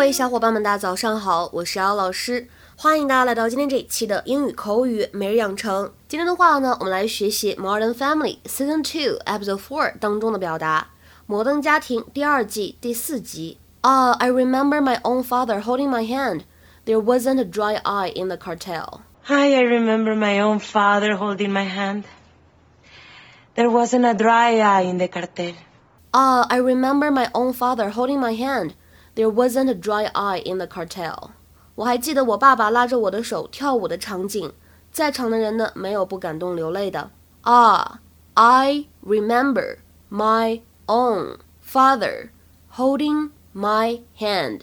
位小伙伴们，大家早上好，我是姚老师，欢迎大家来到今天这一期的英语口语每日养成。今天的话呢，我们来学习《Modern Family》Season Two Episode Four 当中的表达，《摩登家庭》第二季第四集。Ah, I remember my own father holding my hand. There wasn't a dry eye in the cartel. Hi, I remember my own father holding my hand. There wasn't a dry eye in the cartel. Ah, I remember my own father holding my hand. There wasn't a dry eye in the cartel. 我还记得我爸爸拉着我的手跳舞的场景，在场的人呢没有不感动流泪的。Ah, I remember my own father holding my hand.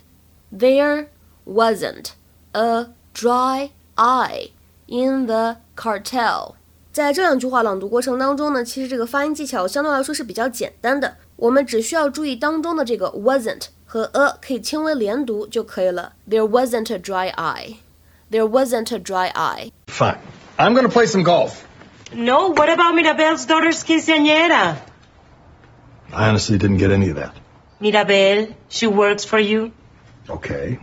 There wasn't a dry eye in the cartel. 在这两句话朗读过程当中呢，其实这个发音技巧相对来说是比较简单的，我们只需要注意当中的这个 wasn't。 和 a 可以轻微连读就可以了。There wasn't a dry eye. There wasn't a dry eye. Fine. I'm going to play some golf. No, what about Mirabel's daughter's quinceañera? I honestly didn't get any of that. Mirabel, she works for you. Okay.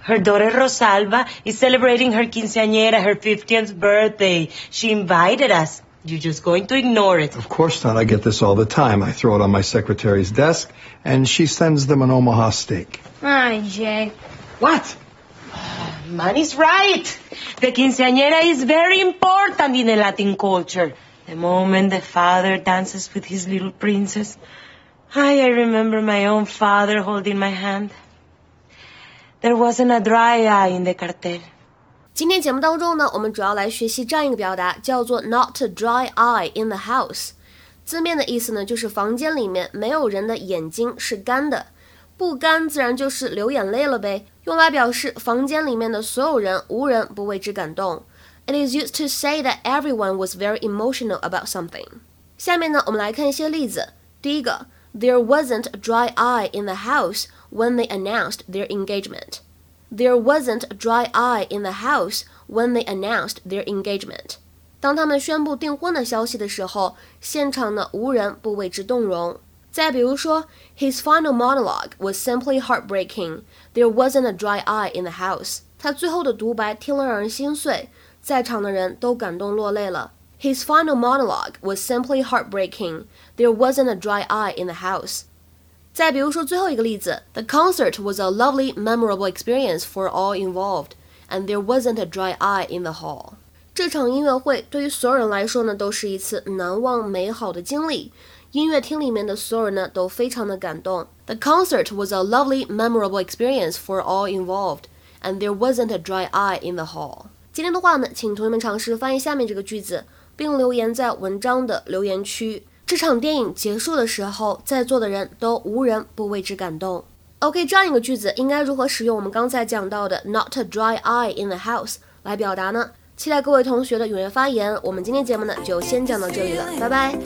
Her daughter Rosalba is celebrating her quinceañera, her 50th birthday. She invited us. You're just going to ignore it. Of course not. I get this all the time. I throw it on my secretary's desk, and she sends them an Omaha steak. Hi, Jay. What? Manny's right. The quinceañera is very important in the Latin culture. The moment the father dances with his little princess. I, I remember my own father holding my hand. There wasn't a dry eye in the cartel. 今天节目当中呢，我们主要来学习这样一个表达，叫做 "not a dry eye in the house"。字面的意思呢，就是房间里面没有人的眼睛是干的，不干自然就是流眼泪了呗。用来表示房间里面的所有人无人不为之感动。It is used to say that everyone was very emotional about something。下面呢，我们来看一些例子。第一个，There wasn't a dry eye in the house when they announced their engagement。There wasn't a dry eye in the house when they announced their engagement. 当他们宣布订婚的消息的时候，现场呢无人不为之动容。再比如说，His final monologue was simply heartbreaking. There wasn't a dry eye in the house. 他最后的独白听了让人心碎，在场的人都感动落泪了。His final monologue was simply heartbreaking. There wasn't a dry eye in the house. 再比如说最后一个例子，The concert was a lovely, memorable experience for all involved, and there wasn't a dry eye in the hall. 这场音乐会对于所有人来说呢，都是一次难忘美好的经历。音乐厅里面的所有人呢，都非常的感动。The concert was a lovely, memorable experience for all involved, and there wasn't a dry eye in the hall. 今天的话呢，请同学们尝试翻译下面这个句子，并留言在文章的留言区。 这场电影结束的时候，在座的人都无人不为之感动。OK，这样一个句子应该如何使用我们刚才讲到的 "not a dry eye in the house" 来表达呢？期待各位同学的踊跃发言。我们今天节目呢就先讲到这里了，拜拜。